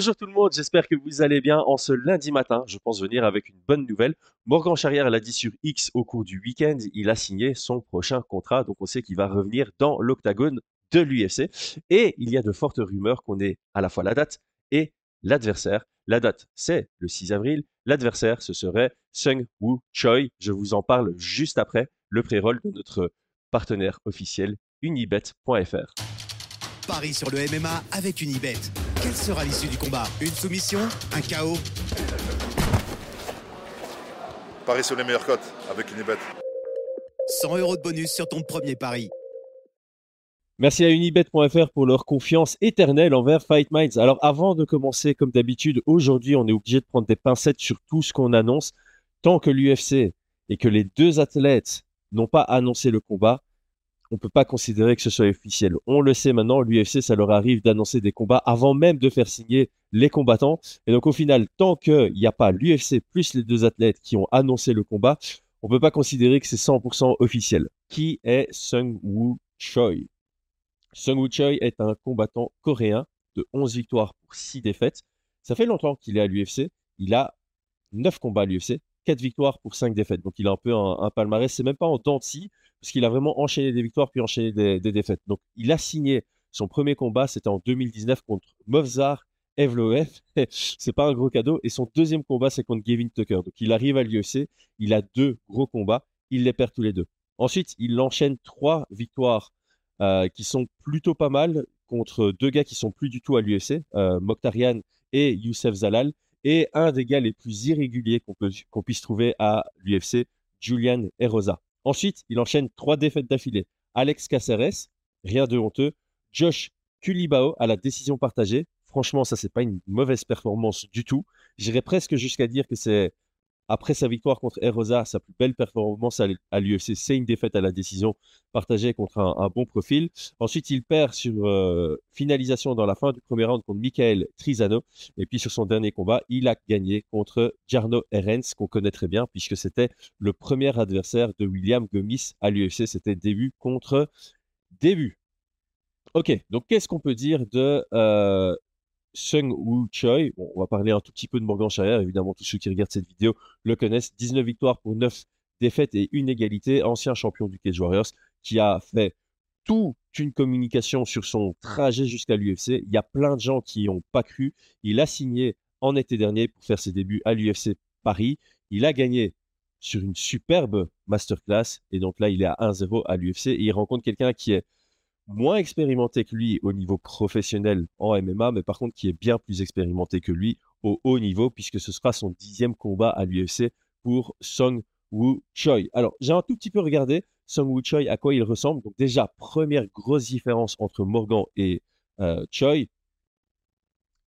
Bonjour tout le monde, j'espère que vous allez bien en ce lundi matin. Je pense venir avec une bonne nouvelle. Morgan Charrière l'a dit sur X au cours du week-end, il a signé son prochain contrat, donc on sait qu'il va revenir dans l'octagone de l'UFC. Et il y a de fortes rumeurs qu'on ait à la fois la date et l'adversaire. La date, c'est le 6 avril. L'adversaire, ce serait Sung Woo Choi. Je vous en parle juste après le pré-roll de notre partenaire officiel unibet.fr. Paris sur le MMA avec Unibet. Quelle sera l'issue du combat Une soumission Un chaos Paris sur les meilleures cotes avec Unibet. 100 euros de bonus sur ton premier pari. Merci à unibet.fr pour leur confiance éternelle envers Fight Minds. Alors avant de commencer, comme d'habitude, aujourd'hui on est obligé de prendre des pincettes sur tout ce qu'on annonce. Tant que l'UFC et que les deux athlètes n'ont pas annoncé le combat, on ne peut pas considérer que ce soit officiel. On le sait maintenant, l'UFC, ça leur arrive d'annoncer des combats avant même de faire signer les combattants. Et donc au final, tant qu'il n'y a pas l'UFC plus les deux athlètes qui ont annoncé le combat, on ne peut pas considérer que c'est 100% officiel. Qui est Sung Woo Choi? Sung Woo Choi est un combattant coréen de 11 victoires pour 6 défaites. Ça fait longtemps qu'il est à l'UFC. Il a 9 combats à l'UFC, 4 victoires pour 5 défaites. Donc il a un peu un, un palmarès. C'est même pas en dents parce qu'il a vraiment enchaîné des victoires puis enchaîné des, défaites. Donc, il a signé son premier combat, c'était en 2019 contre Movzar Evloev. c'est pas un gros cadeau. Et son deuxième combat, c'est contre Gavin Tucker. Donc, il arrive à l'UFC, il a deux gros combats, il les perd tous les deux. Ensuite, il enchaîne trois victoires euh, qui sont plutôt pas mal contre deux gars qui sont plus du tout à l'UFC, euh, Mokhtarian et Youssef Zalal, et un des gars les plus irréguliers qu'on puisse trouver à l'UFC, Julian Erosa. Ensuite, il enchaîne trois défaites d'affilée. Alex Caceres, rien de honteux. Josh Kulibao à la décision partagée. Franchement, ça, c'est pas une mauvaise performance du tout. J'irais presque jusqu'à dire que c'est après sa victoire contre Erosa, sa plus belle performance à l'UFC, c'est une défaite à la décision partagée contre un, bon profil. Ensuite, il perd sur euh, finalisation dans la fin du premier round contre Michael Trizano. Et puis sur son dernier combat, il a gagné contre Jarno Erens, qu'on connaît très bien, puisque c'était le premier adversaire de William Gomis à l'UFC. C'était début contre début. Ok, donc qu'est-ce qu'on peut dire de euh, Sung Woo Choi. on va parler un tout petit peu de Morgan Charrière. Évidemment, tous ceux qui regardent cette vidéo le connaissent. 19 victoires pour 9 défaites et une égalité. Ancien champion du Cage Warriors qui a fait toute une communication sur son trajet jusqu'à l'UFC. Il y a plein de gens qui n'ont pas cru. Il a signé en été dernier pour faire ses débuts à l'UFC Paris. Il a gagné sur une superbe masterclass. Et donc là, il est à 1-0 à l'UFC. Et il rencontre quelqu'un qui est moins expérimenté que lui au niveau professionnel en MMA, mais par contre qui est bien plus expérimenté que lui au haut niveau, puisque ce sera son dixième combat à l'UFC pour Song Woo Choi. Alors, j'ai un tout petit peu regardé Song Woo Choi, à quoi il ressemble. Donc déjà, première grosse différence entre Morgan et euh, Choi,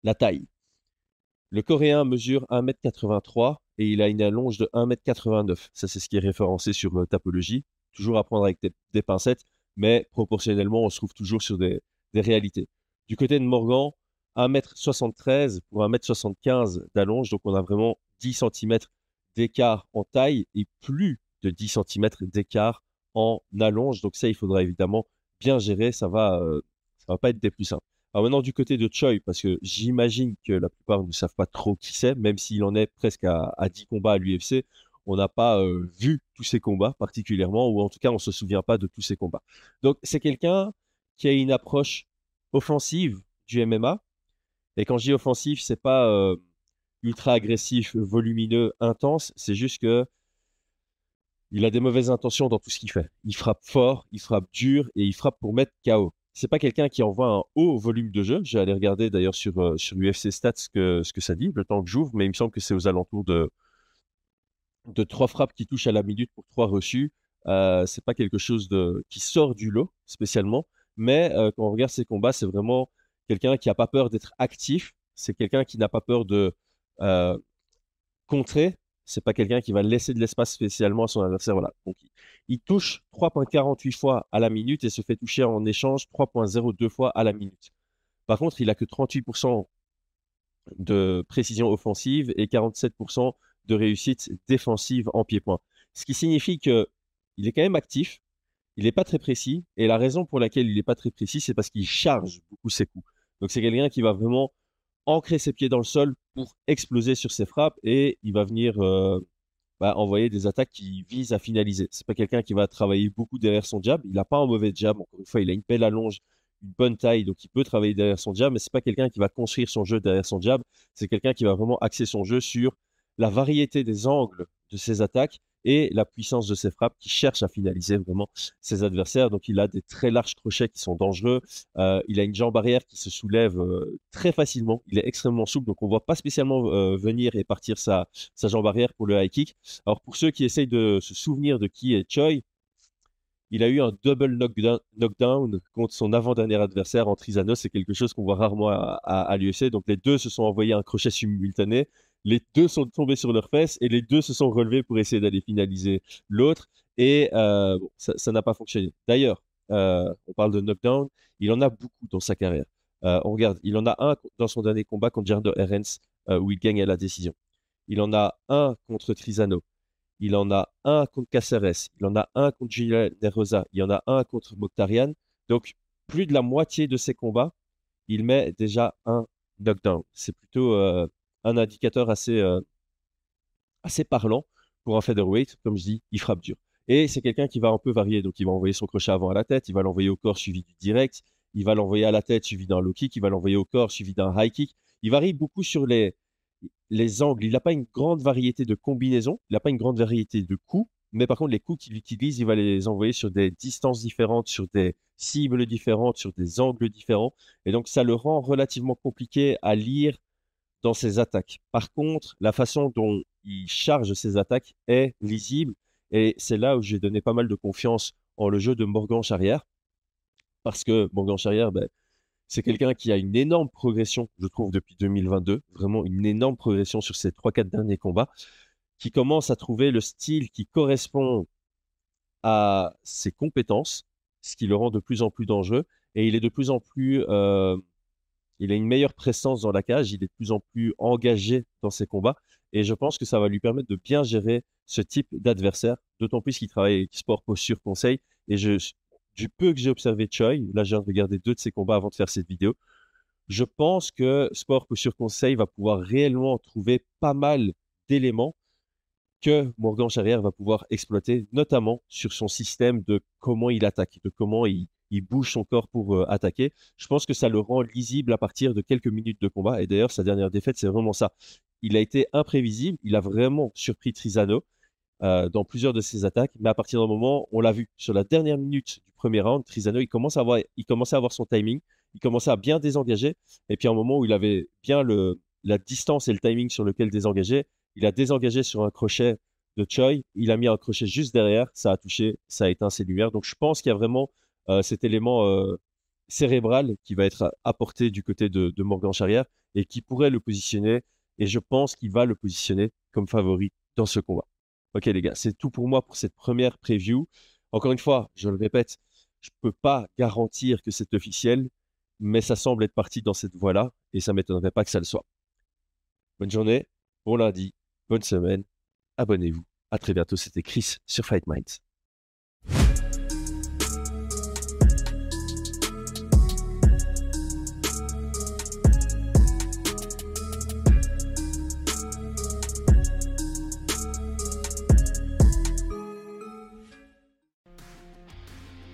la taille. Le Coréen mesure 1m83 et il a une allonge de 1m89. Ça, c'est ce qui est référencé sur euh, Tapologie. Toujours à prendre avec des pincettes mais proportionnellement, on se trouve toujours sur des, réalités. Du côté de Morgan, 1m73 pour 1m75 d'allonge, donc on a vraiment 10 cm d'écart en taille et plus de 10 cm d'écart en allonge. Donc ça, il faudra évidemment bien gérer, ça va, euh, va pas être des plus simples. Alors maintenant du côté de Choi, parce que j'imagine que la plupart ne savent pas trop qui c'est, même s'il en est presque à 10 combats à l'UFC, on n'a pas vu tous ces combats particulièrement, ou en tout cas on ne se souvient pas de tous ces combats. Donc c'est quelqu'un qui a une approche offensive du MMA. Et quand je dis offensif, c'est pas ultra agressif, volumineux, intense. C'est juste que il a des mauvaises intentions dans tout ce qu'il fait. Il frappe fort, il frappe dur et il frappe pour mettre KO. C'est pas quelqu'un qui envoie un haut volume de jeu. J'ai allé regarder d'ailleurs sur, sur UFC Stats ce que, ce que ça dit, le temps que j'ouvre, mais il me semble que c'est aux alentours de de trois frappes qui touchent à la minute pour trois reçus. Euh, c'est pas quelque chose de qui sort du lot spécialement, mais euh, quand on regarde ses combats, c'est vraiment quelqu'un qui a pas peur d'être actif. C'est quelqu'un qui n'a pas peur de euh, contrer. C'est pas quelqu'un qui va laisser de l'espace spécialement à son adversaire. Voilà. Donc, il, touche 3.48 fois à la minute et se fait toucher en échange 3.02 fois à la minute. Par contre, il a que 38% de précision offensive et 47% de réussite défensive en pied-point. Ce qui signifie qu'il est quand même actif, il n'est pas très précis, et la raison pour laquelle il n'est pas très précis, c'est parce qu'il charge beaucoup ses coups. Donc c'est quelqu'un qui va vraiment ancrer ses pieds dans le sol pour exploser sur ses frappes et il va venir euh, bah, envoyer des attaques qui visent à finaliser. C'est pas quelqu'un qui va travailler beaucoup derrière son jab. Il n'a pas un mauvais jab. Encore une fois, il a une belle allonge, une bonne taille, donc il peut travailler derrière son jab, mais c'est pas quelqu'un qui va construire son jeu derrière son jab. C'est quelqu'un qui va vraiment axer son jeu sur la variété des angles de ses attaques et la puissance de ses frappes qui cherche à finaliser vraiment ses adversaires. Donc il a des très larges crochets qui sont dangereux. Euh, il a une jambe arrière qui se soulève euh, très facilement. Il est extrêmement souple, donc on ne voit pas spécialement euh, venir et partir sa, jambe arrière pour le high kick. Alors pour ceux qui essayent de se souvenir de qui est Choi, il a eu un double knockdown, contre son avant-dernier adversaire en Trisano. C'est quelque chose qu'on voit rarement à, à l'UFC. Donc les deux se sont envoyés un crochet simultané les deux sont tombés sur leurs fesses et les deux se sont relevés pour essayer d'aller finaliser l'autre. Et euh, ça n'a pas fonctionné. D'ailleurs, euh, on parle de knockdown, il en a beaucoup dans sa carrière. Euh, on regarde, il en a un dans son dernier combat contre Jardo Herens où il gagne à la décision. Il en a un contre Trisano. Il en a un contre Caceres. Il en a un contre Julien Rosa. Il en a un contre Mokhtarian. Donc, plus de la moitié de ses combats, il met déjà un knockdown. C'est plutôt un indicateur assez, euh, assez parlant pour un featherweight. Comme je dis, il frappe dur. Et c'est quelqu'un qui va un peu varier. Donc, il va envoyer son crochet avant à la tête, il va l'envoyer au corps suivi du direct, il va l'envoyer à la tête suivi d'un low kick, il va l'envoyer au corps suivi d'un high kick. Il varie beaucoup sur les, les angles. Il n'a pas une grande variété de combinaisons, il n'a pas une grande variété de coups, mais par contre, les coups qu'il utilise, il va les envoyer sur des distances différentes, sur des cibles différentes, sur des angles différents. Et donc, ça le rend relativement compliqué à lire dans ses attaques. Par contre, la façon dont il charge ses attaques est lisible et c'est là où j'ai donné pas mal de confiance en le jeu de Morgan Charrière parce que Morgan Charrière, ben, c'est quelqu'un qui a une énorme progression, je trouve, depuis 2022, vraiment une énorme progression sur ses 3-4 derniers combats, qui commence à trouver le style qui correspond à ses compétences, ce qui le rend de plus en plus dangereux, et il est de plus en plus euh, il a une meilleure présence dans la cage, il est de plus en plus engagé dans ses combats. Et je pense que ça va lui permettre de bien gérer ce type d'adversaire, d'autant plus qu'il travaille avec Sport Posture Conseil. Et du peu que j'ai observé Choi, là, de regarder deux de ses combats avant de faire cette vidéo. Je pense que Sport Posture Conseil va pouvoir réellement trouver pas mal d'éléments que Morgan Charrière va pouvoir exploiter, notamment sur son système de comment il attaque, de comment il, il bouge son corps pour euh, attaquer. Je pense que ça le rend lisible à partir de quelques minutes de combat. Et d'ailleurs, sa dernière défaite, c'est vraiment ça. Il a été imprévisible. Il a vraiment surpris Trisano euh, dans plusieurs de ses attaques. Mais à partir d'un moment, on l'a vu sur la dernière minute du premier round, Trisano, il commence à avoir, il commençait à avoir son timing. Il commençait à bien désengager. Et puis à un moment où il avait bien le, la distance et le timing sur lequel désengager, il a désengagé sur un crochet de Choi. Il a mis un crochet juste derrière. Ça a touché, ça a éteint ses lumières. Donc je pense qu'il y a vraiment cet élément euh, cérébral qui va être apporté du côté de, Morgan Charrière et qui pourrait le positionner. Et je pense qu'il va le positionner comme favori dans ce combat. Ok les gars, c'est tout pour moi pour cette première preview. Encore une fois, je le répète, je ne peux pas garantir que c'est officiel, mais ça semble être parti dans cette voie-là et ça m'étonnerait pas que ça le soit. Bonne journée, bon lundi, bonne semaine, abonnez-vous. À très bientôt, c'était Chris sur Fight Minds.